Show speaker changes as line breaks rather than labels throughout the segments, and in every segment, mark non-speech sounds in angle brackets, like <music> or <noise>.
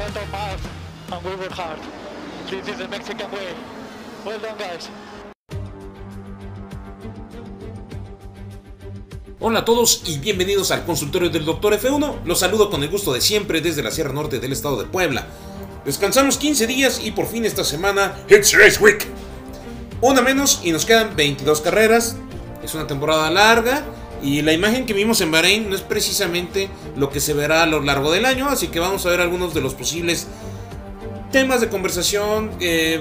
and we work hard. This is the Mexican way. Well done, guys.
Hola a todos y bienvenidos al consultorio del Dr. F1. Los saludo con el gusto de siempre desde la Sierra Norte del estado de Puebla. Descansamos 15 días y por fin esta semana It's Race Week. Una menos y nos quedan 22 carreras. Es una temporada larga y la imagen que vimos en Bahrein no es precisamente lo que se verá a lo largo del año, así que vamos a ver algunos de los posibles temas de conversación eh,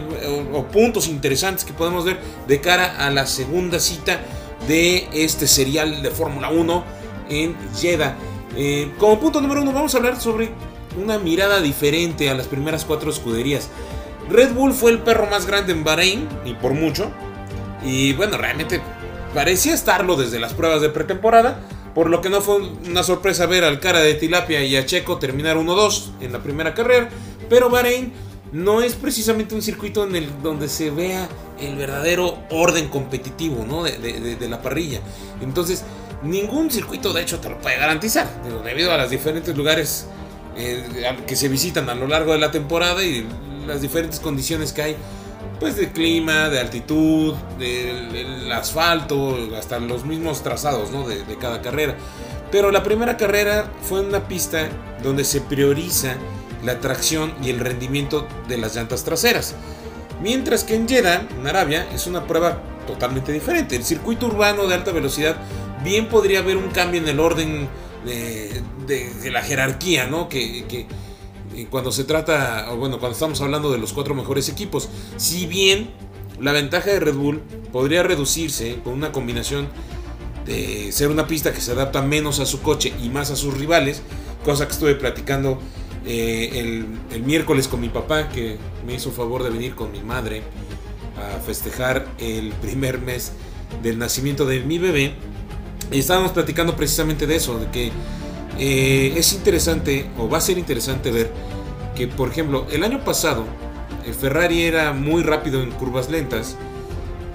o, puntos interesantes que podemos ver de cara a la segunda cita de este serial de Fórmula 1 en Jeddah. Eh, como punto número uno vamos a hablar sobre una mirada diferente a las primeras cuatro escuderías. Red Bull fue el perro más grande en Bahrein y por mucho. Y bueno, realmente parecía estarlo desde las pruebas de pretemporada. Por lo que no fue una sorpresa ver al cara de Tilapia y a Checo terminar 1-2 en la primera carrera. Pero Bahrein no es precisamente un circuito en el donde se vea el verdadero orden competitivo ¿no? de, la parrilla. Entonces, ningún circuito de hecho te lo puede garantizar, debido a los diferentes lugares eh, que se visitan a lo largo de la temporada y las diferentes condiciones que hay, pues de clima, de altitud, del asfalto, hasta los mismos trazados ¿no? de, de cada carrera. Pero la primera carrera fue una pista donde se prioriza la tracción y el rendimiento de las llantas traseras. Mientras que en Jeddah, en Arabia, es una prueba totalmente diferente. El circuito urbano de alta velocidad bien podría haber un cambio en el orden de, de, de la jerarquía, ¿no? Que, cuando se trata, bueno, cuando estamos hablando de los cuatro mejores equipos, si bien la ventaja de Red Bull podría reducirse con una combinación de ser una pista que se adapta menos a su coche y más a sus rivales, cosa que estuve platicando eh, el, el, miércoles con mi papá, que me hizo favor de venir con mi madre a festejar el primer mes del nacimiento de mi bebé. Y estábamos platicando precisamente de eso, de que eh, es interesante, o va a ser interesante ver, que por ejemplo, el año pasado, el Ferrari era muy rápido en curvas lentas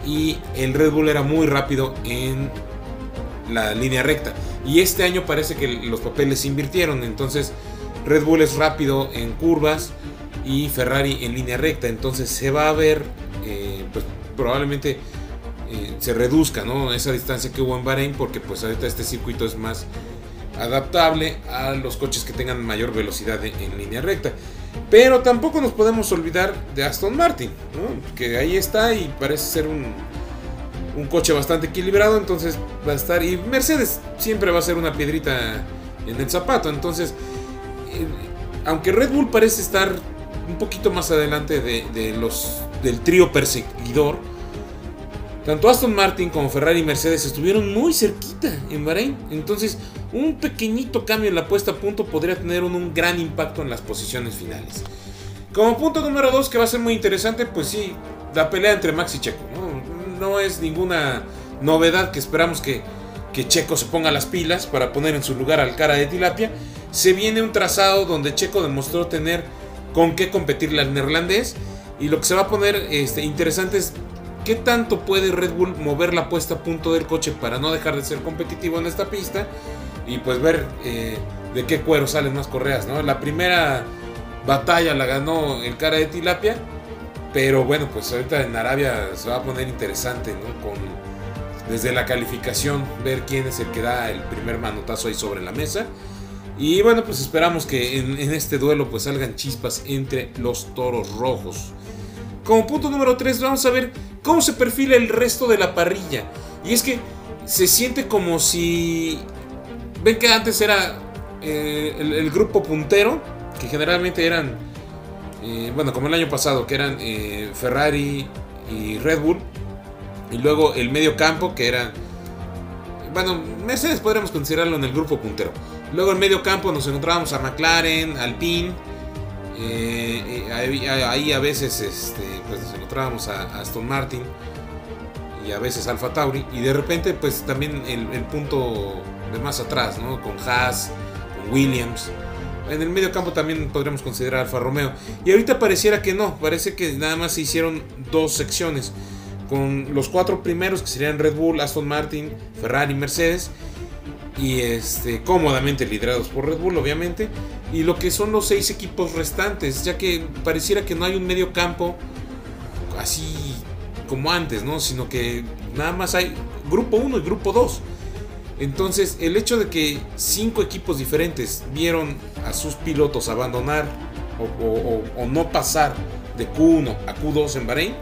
y el Red Bull era muy rápido en la línea recta. Y este año parece que los papeles se invirtieron, entonces Red Bull es rápido en curvas y Ferrari en línea recta. Entonces se va a ver, eh, pues probablemente eh, se reduzca esa distancia que hubo en Bahrein porque pues ahorita este circuito es más adaptable a los coches que tengan mayor velocidad en, línea recta. Pero tampoco nos podemos olvidar de Aston Martin, que ahí está y parece ser un, un coche bastante equilibrado, entonces va a estar. Y Mercedes siempre va a ser una piedrita en el zapato, entonces aunque Red Bull parece estar un poquito más adelante de, de los del trío perseguidor, tanto Aston Martin como Ferrari y Mercedes estuvieron muy cerquita en Bahrein. Entonces, un pequeñito cambio en la puesta a punto podría tener un, gran impacto en las posiciones finales. Como punto número 2, que va a ser muy interesante, pues sí, la pelea entre Max y Checo. No, es ninguna novedad que esperamos que, que Checo se ponga las pilas para poner en su lugar al cara de Tilapia se viene un trazado donde Checo demostró tener con qué competirle al neerlandés. Y lo que se va a poner este, interesante es qué tanto puede Red Bull mover la puesta a punto del coche para no dejar de ser competitivo en esta pista. Y pues ver eh, de qué cuero salen más correas. ¿no? La primera batalla la ganó el cara de Tilapia. Pero bueno, pues ahorita en Arabia se va a poner interesante, ¿no? Con, desde la calificación, ver quién es el que da el primer manotazo ahí sobre la mesa. Y bueno, pues esperamos que en, en, este duelo pues salgan chispas entre los toros rojos. Como punto número 3 vamos a ver cómo se perfila el resto de la parrilla. Y es que se siente como si... Ven que antes era eh, el, el, grupo puntero, que generalmente eran, eh, bueno, como el año pasado, que eran eh, Ferrari y Red Bull. Y luego el medio campo, que era... Bueno, Mercedes podríamos considerarlo en el grupo puntero. Luego en medio campo nos encontrábamos a McLaren, Alpine. Ahí, ahí, a veces este, pues nos encontrábamos a, Aston Martin y a veces Alfa Tauri. Y de repente pues también el, el punto de más atrás, ¿no? Con Haas, con Williams. En el medio campo también podríamos considerar Alfa Romeo. Y ahorita pareciera que no, parece que nada más se hicieron dos secciones. Con los cuatro primeros que serían Red Bull, Aston Martin, Ferrari, Mercedes y este, cómodamente liderados por Red Bull, obviamente, y lo que son los seis equipos restantes, ya que pareciera que no hay un medio campo así como antes, ¿no? Sino que nada más hay grupo 1 y grupo 2. Entonces, el hecho de que cinco equipos diferentes vieron a sus pilotos abandonar o, no pasar de Q1 a Q2 en Bahrein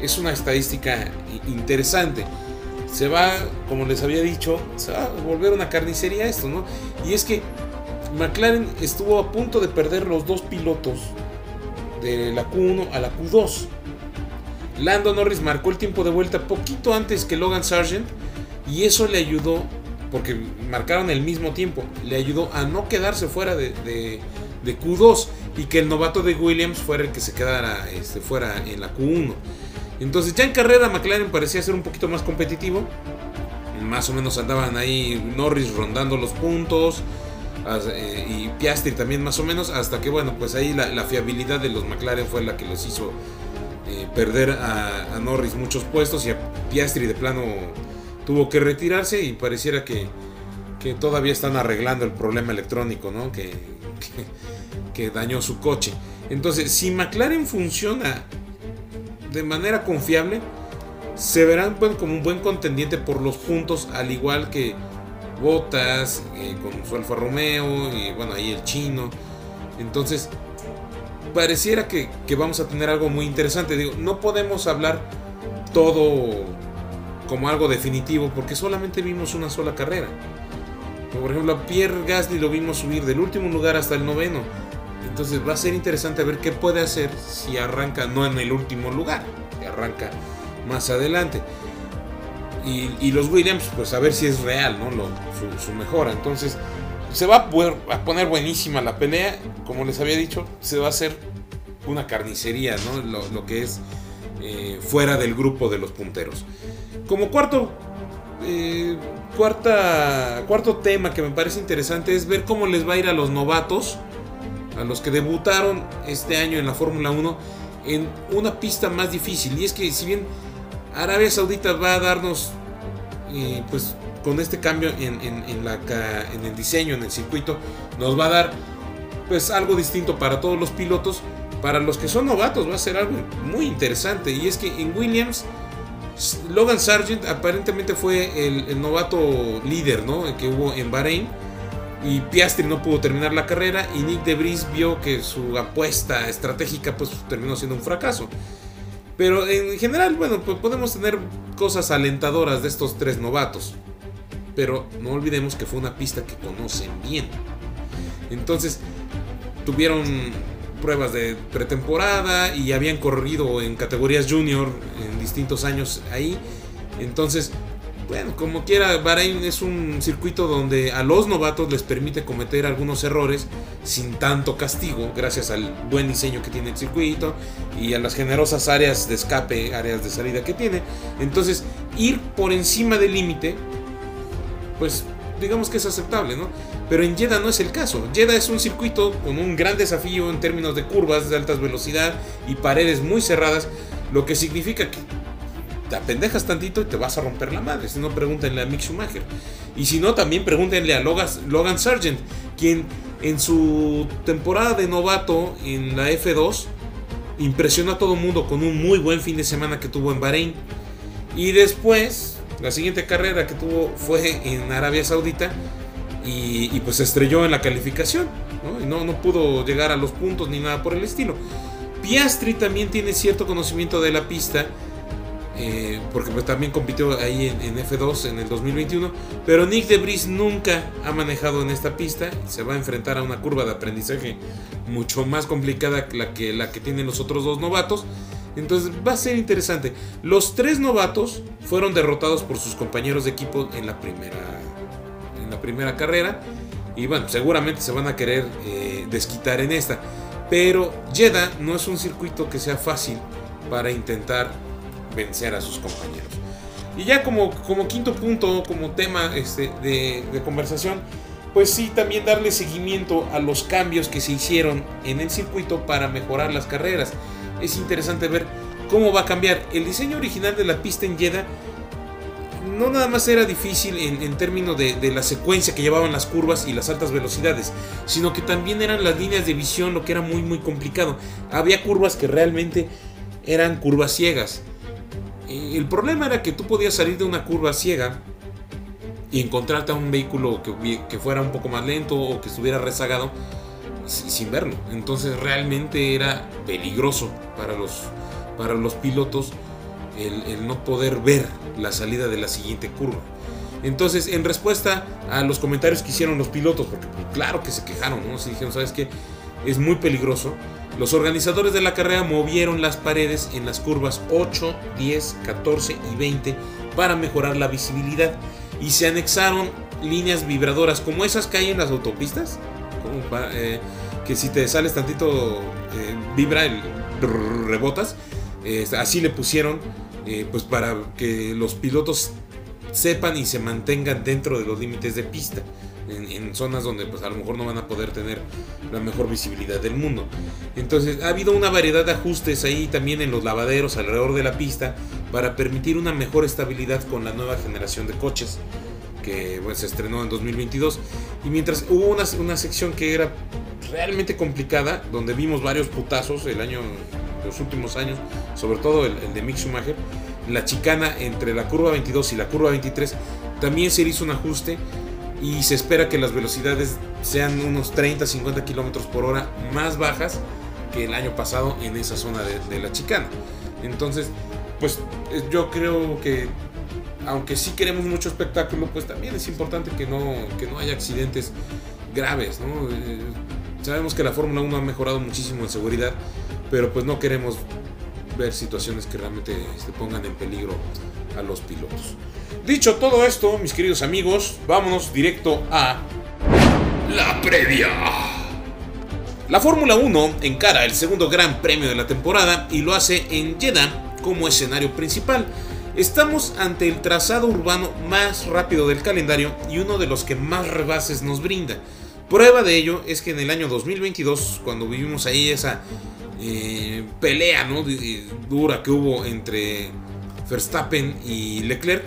es una estadística interesante. Se va, como les había dicho, se va a volver una carnicería esto, ¿no? Y es que McLaren estuvo a punto de perder los dos pilotos de la Q1 a la Q2. Lando Norris marcó el tiempo de vuelta poquito antes que Logan Sargent y eso le ayudó, porque marcaron el mismo tiempo, le ayudó a no quedarse fuera de, de, Q2 y que el novato de Williams fuera el que se quedara este, fuera en la Q1. Entonces ya en carrera McLaren parecía ser un poquito más competitivo. Más o menos andaban ahí Norris rondando los puntos. Eh, y Piastri también más o menos. Hasta que bueno, pues ahí la, fiabilidad de los McLaren fue la que los hizo eh, perder a, Norris muchos puestos. Y a Piastri de plano tuvo que retirarse. Y pareciera que, que todavía están arreglando el problema electrónico, ¿no? que, que dañó su coche. Entonces, si McLaren funciona de manera confiable, se verán como un buen contendiente por los puntos, al igual que Botas, eh, con su Alfa Romeo, y bueno, ahí el chino. Entonces, pareciera que, vamos a tener algo muy interesante. Digo, no podemos hablar todo como algo definitivo porque solamente vimos una sola carrera. Por ejemplo, a Pierre Gasly lo vimos subir del último lugar hasta el noveno. Entonces va a ser interesante ver qué puede hacer si arranca no en el último lugar, arranca más adelante. Y, los Williams, pues a ver si es real, ¿no? su, mejora. Entonces se va a, poner buenísima la pelea. Como les había dicho, se va a hacer una carnicería, ¿no? Lo, que es eh, fuera del grupo de los punteros. Como cuarto, eh, cuarta, cuarto tema que me parece interesante es ver cómo les va a ir a los novatos a los que debutaron este año en la Fórmula 1 en una pista más difícil. Y es que si bien Arabia Saudita va a darnos, eh, pues con este cambio en, en el diseño, en el circuito, nos va a dar pues algo distinto para todos los pilotos. Para los que son novatos va a ser algo muy interesante. Y es que en Williams, Logan Sargent aparentemente fue el, novato líder ¿no? que hubo en Bahrein y Piastri no pudo terminar la carrera y Nick de Vries vio que su apuesta estratégica pues terminó siendo un fracaso. Pero en general, bueno, pues podemos tener cosas alentadoras de estos tres novatos. Pero no olvidemos que fue una pista que conocen bien. Entonces, tuvieron pruebas de pretemporada y habían corrido en categorías junior en distintos años ahí. Entonces, bueno, como quiera, Bahrein es un circuito donde a los novatos les permite cometer algunos errores sin tanto castigo, gracias al buen diseño que tiene el circuito y a las generosas áreas de escape, áreas de salida que tiene. Entonces, ir por encima del límite, pues digamos que es aceptable, ¿no? Pero en Jeddah no es el caso. Jeddah es un circuito con un gran desafío en términos de curvas de alta velocidad y paredes muy cerradas, lo que significa que te apendejas tantito y te vas a romper la madre. Si no, pregúntenle a Mick Schumacher. Y si no, también pregúntenle a Logan Sargent, quien en su temporada de novato en la F2 impresionó a todo el mundo con un muy buen fin de semana que tuvo en Bahrein. Y después, la siguiente carrera que tuvo fue en Arabia Saudita y, pues se estrelló en la calificación. ¿no? Y no, no pudo llegar a los puntos ni nada por el estilo. Piastri también tiene cierto conocimiento de la pista eh, porque pues también compitió ahí en, F2 en el 2021, pero Nick de Vries nunca ha manejado en esta pista, se va a enfrentar a una curva de aprendizaje mucho más complicada que la que, la que tienen los otros dos novatos, entonces va a ser interesante. Los tres novatos fueron derrotados por sus compañeros de equipo en la primera, en la primera carrera, y bueno, seguramente se van a querer eh, desquitar en esta, pero Jeddah no es un circuito que sea fácil para intentar vencer a sus compañeros. Y ya como, como quinto punto, como tema este, de, conversación, pues sí, también darle seguimiento a los cambios que se hicieron en el circuito para mejorar las carreras. Es interesante ver cómo va a cambiar. El diseño original de la pista en Jeddah no nada más era difícil en, términos de, la secuencia que llevaban las curvas y las altas velocidades, sino que también eran las líneas de visión lo que era muy muy complicado. Había curvas que realmente eran curvas ciegas. El problema era que tú podías salir de una curva ciega y encontrarte a un vehículo que, que fuera un poco más lento o que estuviera rezagado sin verlo. Entonces realmente era peligroso para los, para los pilotos el, no poder ver la salida de la siguiente curva. Entonces, en respuesta a los comentarios que hicieron los pilotos, porque pues, claro que se quejaron, ¿no? Si dijeron, ¿sabes qué? Es muy peligroso. Los organizadores de la carrera movieron las paredes en las curvas 8, 10, 14 y 20 para mejorar la visibilidad y se anexaron líneas vibradoras como esas que hay en las autopistas, que si te sales tantito eh, vibra, el rebotas, eh, así le pusieron pues para que los pilotos sepan y se mantengan dentro de los límites de pista en, zonas donde pues a lo mejor no van a poder tener la mejor visibilidad del mundo. Entonces ha habido una variedad de ajustes ahí también en los lavaderos alrededor de la pista para permitir una mejor estabilidad con la nueva generación de coches que se estrenó en 2022. Y mientras hubo una, una sección que era realmente complicada, donde vimos varios putazos el año, los últimos años, sobre todo el, de Mick Schumacher, la chicana entre la curva 22 y la curva 23, también se hizo un ajuste y se espera que las velocidades sean unos 30-50 kilómetros por hora más bajas que el año pasado en esa zona de, la chicana. Entonces, pues eh, yo creo que aunque sí queremos mucho espectáculo, pues también es importante que no, que no haya accidentes graves. Eh, sabemos que la Fórmula 1 ha mejorado muchísimo en seguridad, pero pues no queremos ver situaciones que realmente se este, pongan en peligro a los pilotos. Dicho todo esto, mis queridos amigos, vámonos directo a la previa. La Fórmula 1 encara el segundo gran premio de la temporada y lo hace en Jeddah como escenario principal. Estamos ante el trazado urbano más rápido del calendario y uno de los que más rebases nos brinda. Prueba de ello es que en el año 2022, cuando vivimos ahí esa eh, pelea ¿no? dura que hubo entre Verstappen y Leclerc,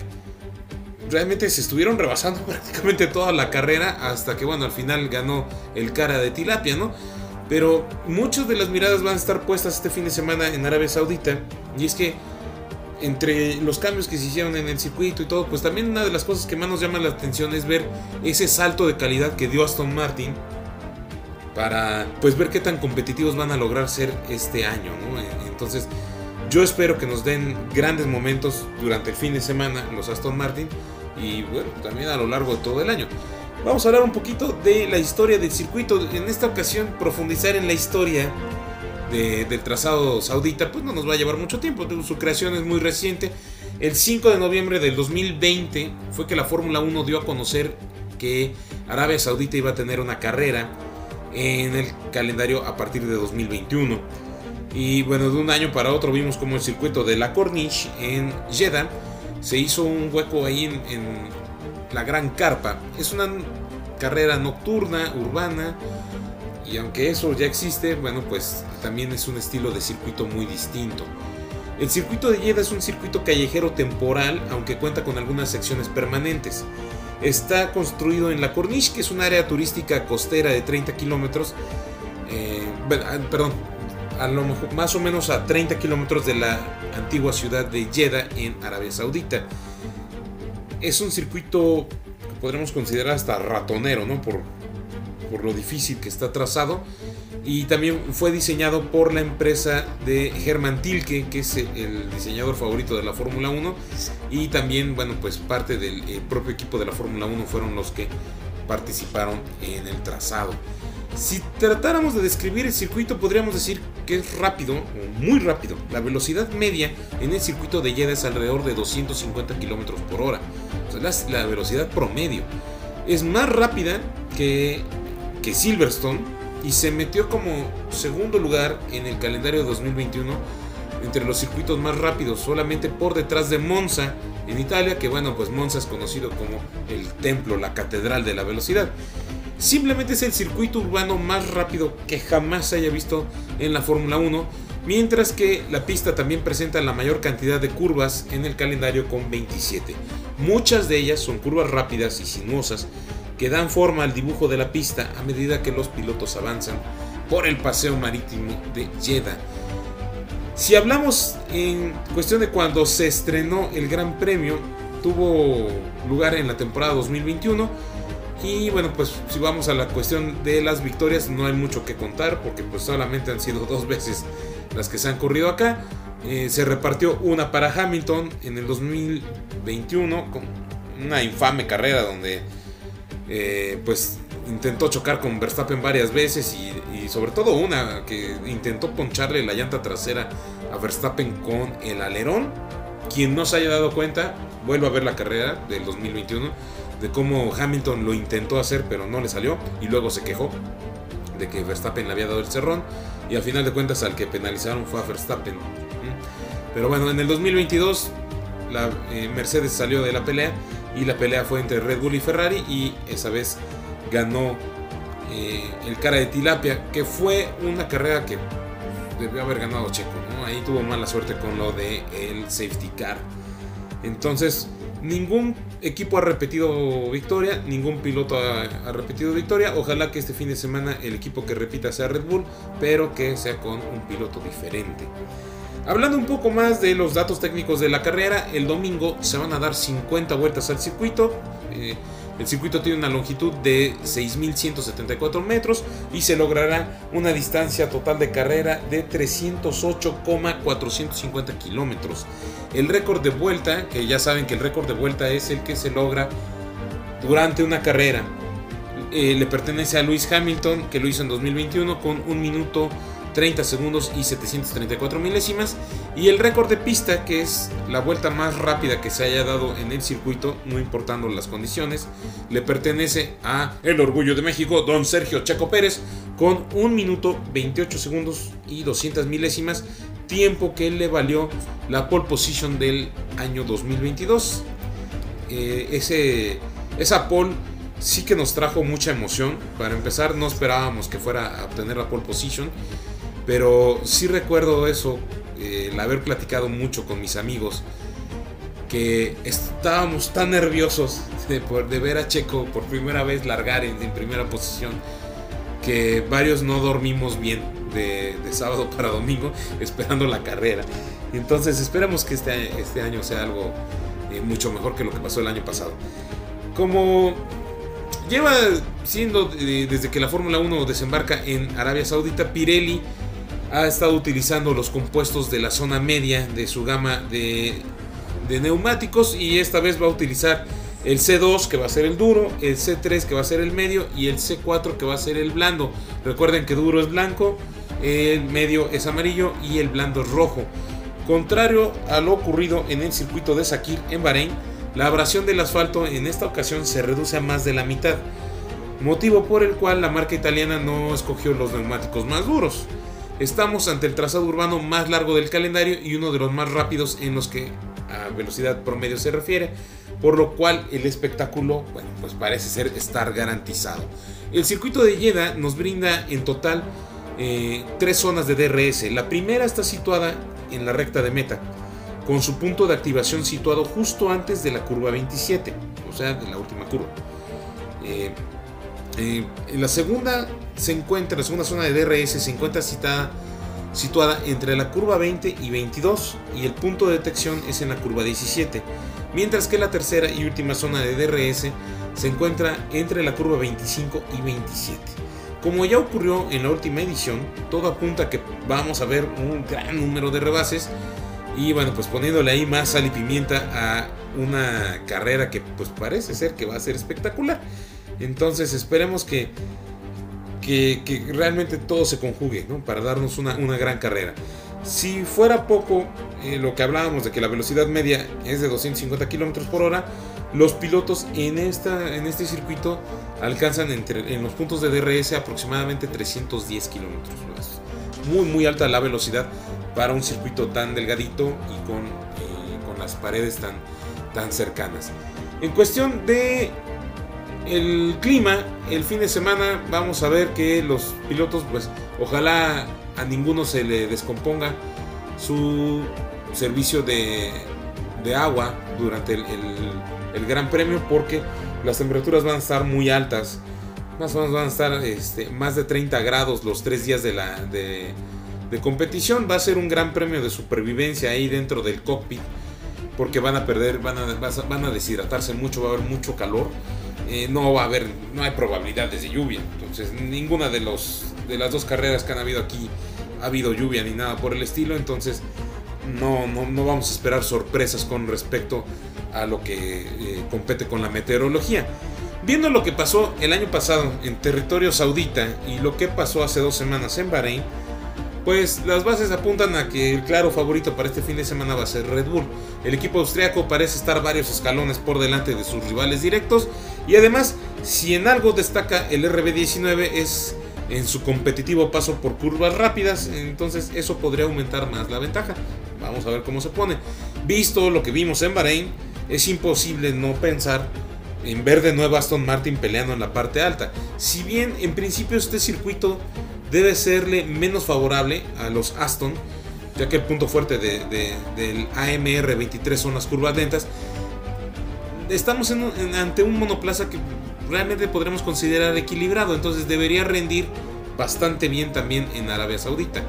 realmente se estuvieron rebasando <laughs> prácticamente toda la carrera hasta que, bueno, al final ganó el cara de tilapia, ¿no? Pero muchas de las miradas van a estar puestas este fin de semana en Arabia Saudita. Y es que entre los cambios que se hicieron en el circuito y todo, pues también una de las cosas que más nos llama la atención es ver ese salto de calidad que dio Aston Martin para pues ver qué tan competitivos van a lograr ser este año. Entonces, yo espero que nos den grandes momentos durante el fin de semana los Aston Martin y bueno, también a lo largo de todo el año. Vamos a hablar un poquito de la historia del circuito. En esta ocasión, profundizar en la historia del trazado saudita, pues no nos va a llevar mucho tiempo. Su creación es muy reciente. El 5 de noviembre del 2020 fue que la Fórmula 1 dio a conocer que Arabia Saudita iba a tener una carrera en el calendario a partir de 2021. Y bueno, de un año para otro vimos como el circuito de la Corniche en Jeddah se hizo un hueco ahí en, la Gran Carpa. Es una carrera nocturna, urbana, y aunque eso ya existe, bueno, pues también es un estilo de circuito muy distinto. El circuito de Jeddah es un circuito callejero temporal, aunque cuenta con algunas secciones permanentes. Está construido en la Corniche, que es un área turística costera de 30 kilómetros. Eh, ah, perdón, a lo mejor, más o menos a 30 kilómetros de la antigua ciudad de Jeddah en Arabia Saudita. Es un circuito que podremos considerar hasta ratonero, ¿no? Por, por lo difícil que está trazado. Y también fue diseñado por la empresa de Hermann Tilke, que es el diseñador favorito de la Fórmula 1. Y también, bueno, pues parte del propio equipo de la Fórmula 1 fueron los que participaron en el trazado. Si tratáramos de describir el circuito, podríamos decir que es rápido, muy rápido. La velocidad media en el circuito de Jeddah es alrededor de 250 km por hora. O sea, la, la, velocidad promedio. Es más rápida que, que Silverstone y se metió como segundo lugar en el calendario de 2021 entre los circuitos más rápidos, solamente por detrás de Monza en Italia, que bueno, pues Monza es conocido como el templo, la catedral de la velocidad. Simplemente es el circuito urbano más rápido que jamás se haya visto en la Fórmula 1, mientras que la pista también presenta la mayor cantidad de curvas en el calendario con 27. Muchas de ellas son curvas rápidas y sinuosas que dan forma al dibujo de la pista a medida que los pilotos avanzan por el paseo marítimo de Jeddah. Si hablamos en cuestión de cuando se estrenó el Gran Premio, tuvo lugar en la temporada 2021 y bueno, pues si vamos a la cuestión de las victorias, no hay mucho que contar porque pues solamente han sido <laughs> dos veces las que se han corrido acá. Eh, se repartió una para Hamilton en el 2021 con una infame carrera donde eh, pues intentó chocar con Verstappen varias veces y, sobre todo una que intentó poncharle la llanta trasera a Verstappen con el alerón. Quien no se haya dado cuenta, vuelvo a ver la carrera del 2021 de cómo Hamilton lo intentó hacer pero no le salió y luego se quejó de que Verstappen le había dado el cerrón y al final de cuentas al que penalizaron fue a Verstappen. Pero bueno, en el 2022 la eh, Mercedes salió de la pelea y la pelea fue entre Red Bull y Ferrari y esa vez ganó eh, el cara de tilapia, que fue una carrera que debió haber ganado Checo, Ahí tuvo mala suerte con lo de el safety car. Entonces, ningún equipo ha repetido victoria, ningún piloto ha, repetido victoria. Ojalá que este fin de semana el equipo que repita sea Red Bull, pero que sea con un piloto diferente. Hablando un poco más de los datos técnicos de la carrera, el domingo se van a dar 50 vueltas al circuito. Eh, el circuito tiene una longitud de 6.174 metros y se logrará una distancia total de carrera de 308,450 kilómetros. El récord de vuelta, que ya saben que el récord de vuelta es el que se logra durante una carrera, eh, le pertenece a Lewis Hamilton, que lo hizo en 2021 con 1 minuto 30 segundos y 734 milésimas. Y el récord de pista, que es la vuelta más rápida que se haya dado en el circuito, no importando las condiciones, le pertenece a el orgullo de México, don Sergio Chaco Pérez, con 1 minuto 28 segundos y 200 milésimas, tiempo que le valió la pole position del año 2022. Eh, ese, esa pole sí que nos trajo mucha emoción. Para empezar, no esperábamos que fuera a obtener la pole position. Pero sí recuerdo eso, el haber platicado mucho con mis amigos, que estábamos tan nerviosos de, de ver a Checo por primera vez largar en, primera posición, que varios no dormimos bien de, sábado para domingo <laughs> esperando la carrera. Entonces esperamos que este, este año sea algo eh, mucho mejor que lo que pasó el año pasado. Como lleva siendo eh, desde que la Fórmula 1 desembarca en Arabia Saudita, Pirelli ha estado utilizando los compuestos de la zona media de su gama de, neumáticos y esta vez va a utilizar el C2 que va a ser el duro, el C3 que va a ser el medio y el C4 que va a ser el blando. Recuerden que duro es blanco, el medio es amarillo y el blando es rojo. Contrario a lo ocurrido en el circuito de Sakir en Bahrein, la abrasión del asfalto en esta ocasión se reduce a más de la mitad, motivo por el cual la marca italiana no escogió los neumáticos más duros. Estamos ante el trazado urbano más largo del calendario y uno de los más rápidos en los que a velocidad promedio se refiere, por lo cual el espectáculo, bueno, pues parece ser estar garantizado. El circuito de Jeddah nos brinda en total eh, tres zonas de DRS. La primera está situada en la recta de meta, con su punto de activación situado justo antes de la curva 27, o sea, de la última curva. Eh, eh, la segunda se encuentra, la segunda zona de DRS se encuentra situada entre la curva 20 y 22 y el punto de detección es en la curva 17, mientras que la tercera y última zona de DRS se encuentra entre la curva 25 y 27. Como ya ocurrió en la última edición, todo apunta a que vamos a ver un gran número de rebases y bueno, pues poniéndole ahí más sal y pimienta a una carrera que pues parece ser que va a ser espectacular. Entonces esperemos que, que, realmente todo se conjugue para darnos una, gran carrera. Si fuera poco eh, lo que hablábamos de que la velocidad media es de 250 km por hora, los pilotos en, esta, en este circuito alcanzan entre, en los puntos de DRS aproximadamente 310 km. Muy muy alta la velocidad para un circuito tan delgadito y con, con las paredes tan, tan cercanas. En cuestión de el clima, el fin de semana vamos a ver que los pilotos, pues ojalá a ninguno se le descomponga su servicio de, agua durante el, el Gran Premio porque las temperaturas van a estar muy altas. Más o menos van a estar este, más de 30 grados los tres días de, la, de, competición. Va a ser un gran premio de supervivencia ahí dentro del cockpit. Porque van a perder, van a, van a deshidratarse mucho, va a haber mucho calor. Eh, no va a haber, no hay probabilidades de lluvia. Entonces, ninguna de, los, de las dos carreras que han habido aquí ha habido lluvia ni nada por el estilo. Entonces, no, no, vamos a esperar sorpresas con respecto a lo que eh, compete con la meteorología. Viendo lo que pasó el año pasado en territorio saudita y lo que pasó hace dos semanas en Bahrein, pues las bases apuntan a que el claro favorito para este fin de semana va a ser Red Bull. El equipo austriaco parece estar varios escalones por delante de sus rivales directos y además, si en algo destaca el RB19 es en su competitivo paso por curvas rápidas, entonces eso podría aumentar más la ventaja. Vamos a ver cómo se pone. Visto lo que vimos en Bahrein, es imposible no pensar en ver de nuevo a Aston Martin peleando en la parte alta. Si bien en principio este circuito debe serle menos favorable a los Aston, ya que el punto fuerte del AMR 23 son las curvas lentas, estamos ante un monoplaza que realmente podremos considerar equilibrado, entonces debería rendir bastante bien también en Arabia Saudita.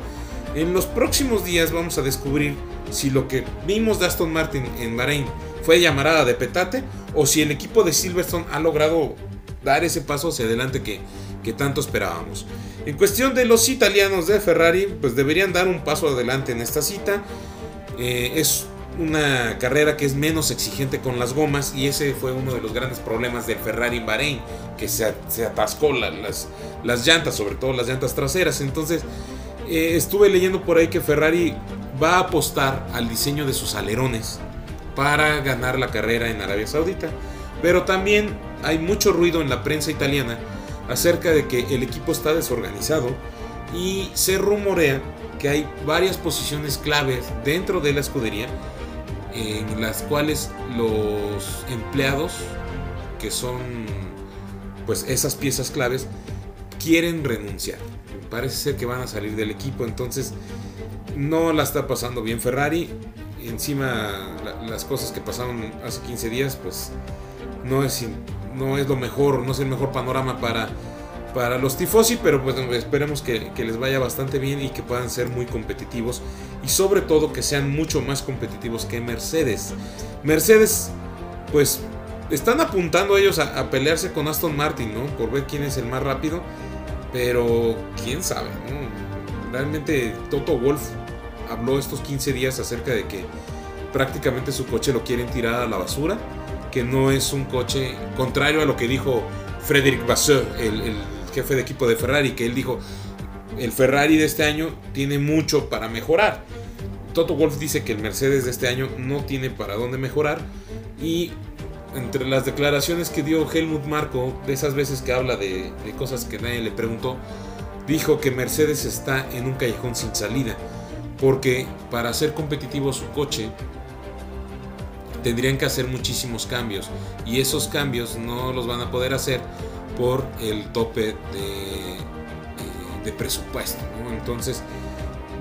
En los próximos días vamos a descubrir si lo que vimos de Aston Martin en Bahrein fue llamarada de petate o si el equipo de Silverstone ha logrado dar ese paso hacia adelante que tanto esperábamos. En cuestión de los italianos de Ferrari, pues deberían dar un paso adelante en esta cita. Eh, es una carrera que es menos exigente con las gomas y ese fue uno de los grandes problemas del Ferrari en Bahrein, que se, se atascó las, las llantas, sobre todo las llantas traseras. Entonces eh, estuve leyendo por ahí que Ferrari va a apostar al diseño de sus alerones para ganar la carrera en Arabia Saudita. Pero también hay mucho ruido en la prensa italiana acerca de que el equipo está desorganizado y se rumorea que hay varias posiciones claves dentro de la escudería en las cuales los empleados que son pues esas piezas claves quieren renunciar. Parece ser que van a salir del equipo, entonces no la está pasando bien Ferrari encima las cosas que pasaron hace 15 días, pues no es, no es lo mejor, no es el mejor panorama para, para los tifosi, pero pues esperemos que, les vaya bastante bien y que puedan ser muy competitivos y sobre todo que sean mucho más competitivos que Mercedes. Mercedes, pues están apuntando ellos a, pelearse con Aston Martin, ¿no? Por ver quién es el más rápido, pero quién sabe, Realmente Toto Wolf habló estos 15 días acerca de que prácticamente su coche lo quieren tirar a la basura, que no es un coche contrario a lo que dijo Frédéric Vasseur, el, jefe de equipo de Ferrari, que él dijo, el Ferrari de este año tiene mucho para mejorar. Toto Wolf dice que el Mercedes de este año no tiene para dónde mejorar y entre las declaraciones que dio Helmut Marko, de esas veces que habla de, de cosas que nadie le preguntó, dijo que Mercedes está en un callejón sin salida porque para ser competitivo su coche tendrían que hacer muchísimos cambios y esos cambios no los van a poder hacer por el tope de, eh, presupuesto. Entonces,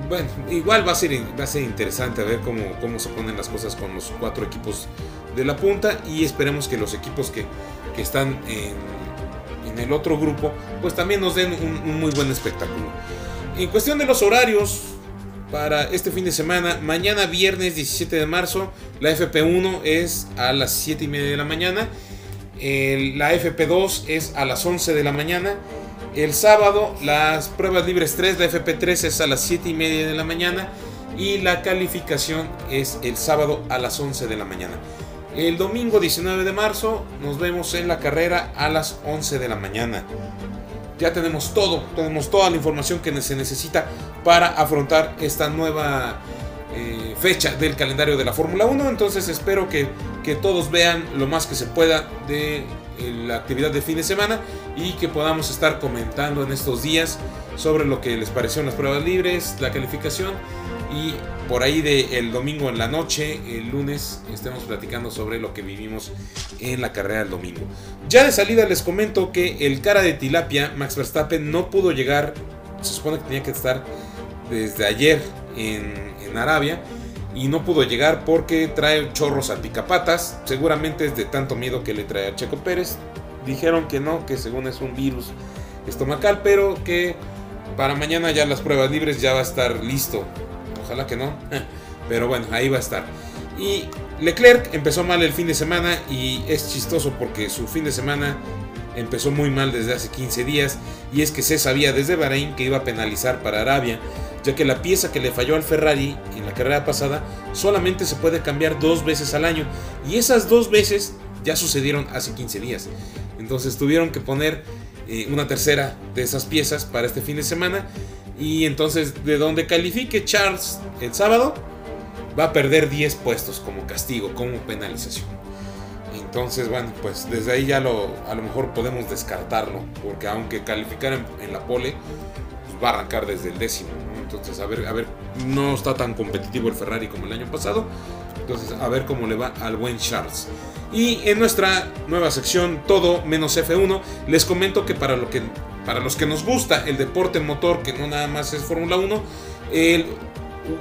bueno, igual va a ser, va a ser interesante ver cómo, cómo se ponen las cosas con los cuatro equipos de la punta y esperemos que los equipos que, están en, el otro grupo pues también nos den un muy buen espectáculo. En cuestión de los horarios, para este fin de semana. Mañana viernes 17 de marzo, la FP1 es a las 7 y media de la mañana. la FP2 es a las 11 de la mañana. El sábado, las pruebas libres 3, la FP3 es a las 7 y media de la mañana. Y la calificación es el sábado a las 11 de la mañana. El domingo 19 de marzo nos vemos en la carrera a las 11 de la mañana ya tenemos todo, tenemos toda la información que se necesita para afrontar esta nueva eh, fecha del calendario de la Fórmula 1. Entonces espero que, que, todos vean lo más que se pueda de eh, la actividad de fin de semana y que podamos estar comentando en estos días sobre lo que les pareció en las pruebas libres, la calificación y por ahí del el domingo en la noche, el lunes, estemos platicando sobre lo que vivimos en la carrera del domingo. Ya de salida les comento que el cara de tilapia, Max Verstappen, no pudo llegar, se supone que tenía que estar desde ayer en, Arabia, y no pudo llegar porque trae chorros a picapatas. Seguramente es de tanto miedo que le trae a Checo Pérez. Dijeron que no, que según es un virus estomacal, pero que para mañana ya las pruebas libres ya va a estar listo. Ojalá que no, <laughs> pero bueno, ahí va a estar. Y Leclerc empezó mal el fin de semana y es chistoso porque su fin de semana empezó muy mal desde hace 15 días y es que se sabía desde Bahrein que iba a penalizar para Arabia, ya que la pieza que le falló al Ferrari en la carrera pasada solamente se puede cambiar dos veces al año y esas dos veces ya sucedieron hace 15 días. Entonces tuvieron que poner eh, una tercera de esas piezas para este fin de semana y entonces de donde califique Charles el sábado va a perder 10 puestos como castigo, como penalización. Entonces, bueno, pues desde ahí ya lo, a lo mejor podemos descartarlo, porque aunque calificar en, la pole, pues va a arrancar desde el décimo. Entonces, a ver, a ver, no está tan competitivo el Ferrari como el año pasado. Entonces, a ver cómo le va al buen Charles. Y en nuestra nueva sección, todo menos F1, les comento que para, lo que, para los que nos gusta el deporte motor, que no nada más es Fórmula 1, el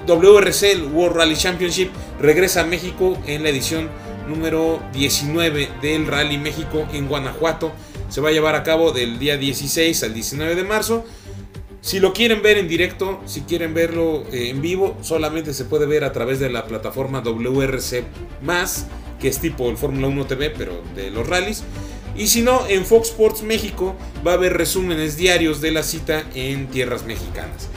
WRC, el World Rally Championship, regresa a México en la edición número 19 del Rally México en Guanajuato. Se va a llevar a cabo del día 16 al 19 de marzo. Si lo quieren ver en directo, si quieren verlo eh, en vivo, solamente se puede ver a través de la plataforma WRC que es tipo el Fórmula 1 TV, pero de los rallies. Y si no, en Fox Sports México va a haber resúmenes diarios de la cita en tierras mexicanas.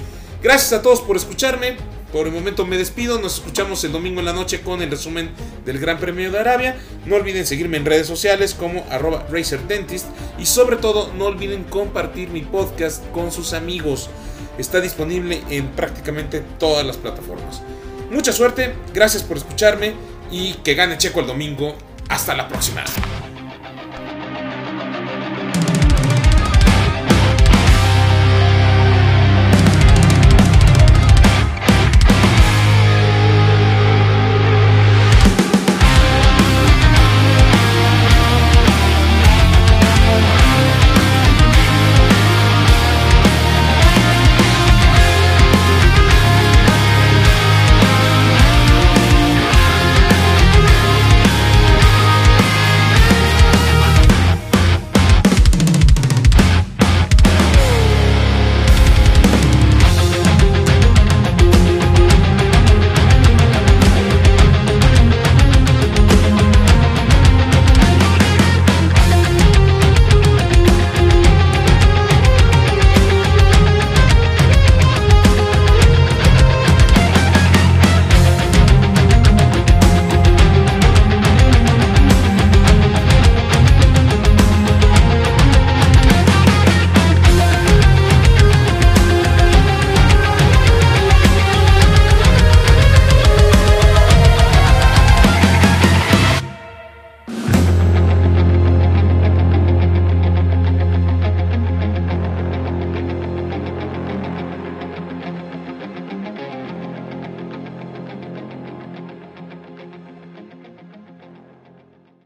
Gracias a todos por escucharme. Por el momento me despido. Nos escuchamos el domingo en la noche con el resumen del Gran Premio de Arabia. No olviden seguirme en redes sociales como arroba RacerDentist. Y sobre todo, no olviden compartir mi podcast con sus amigos. Está disponible en prácticamente todas las plataformas. Mucha suerte, gracias por escucharme y que gane Checo el domingo. Hasta la próxima.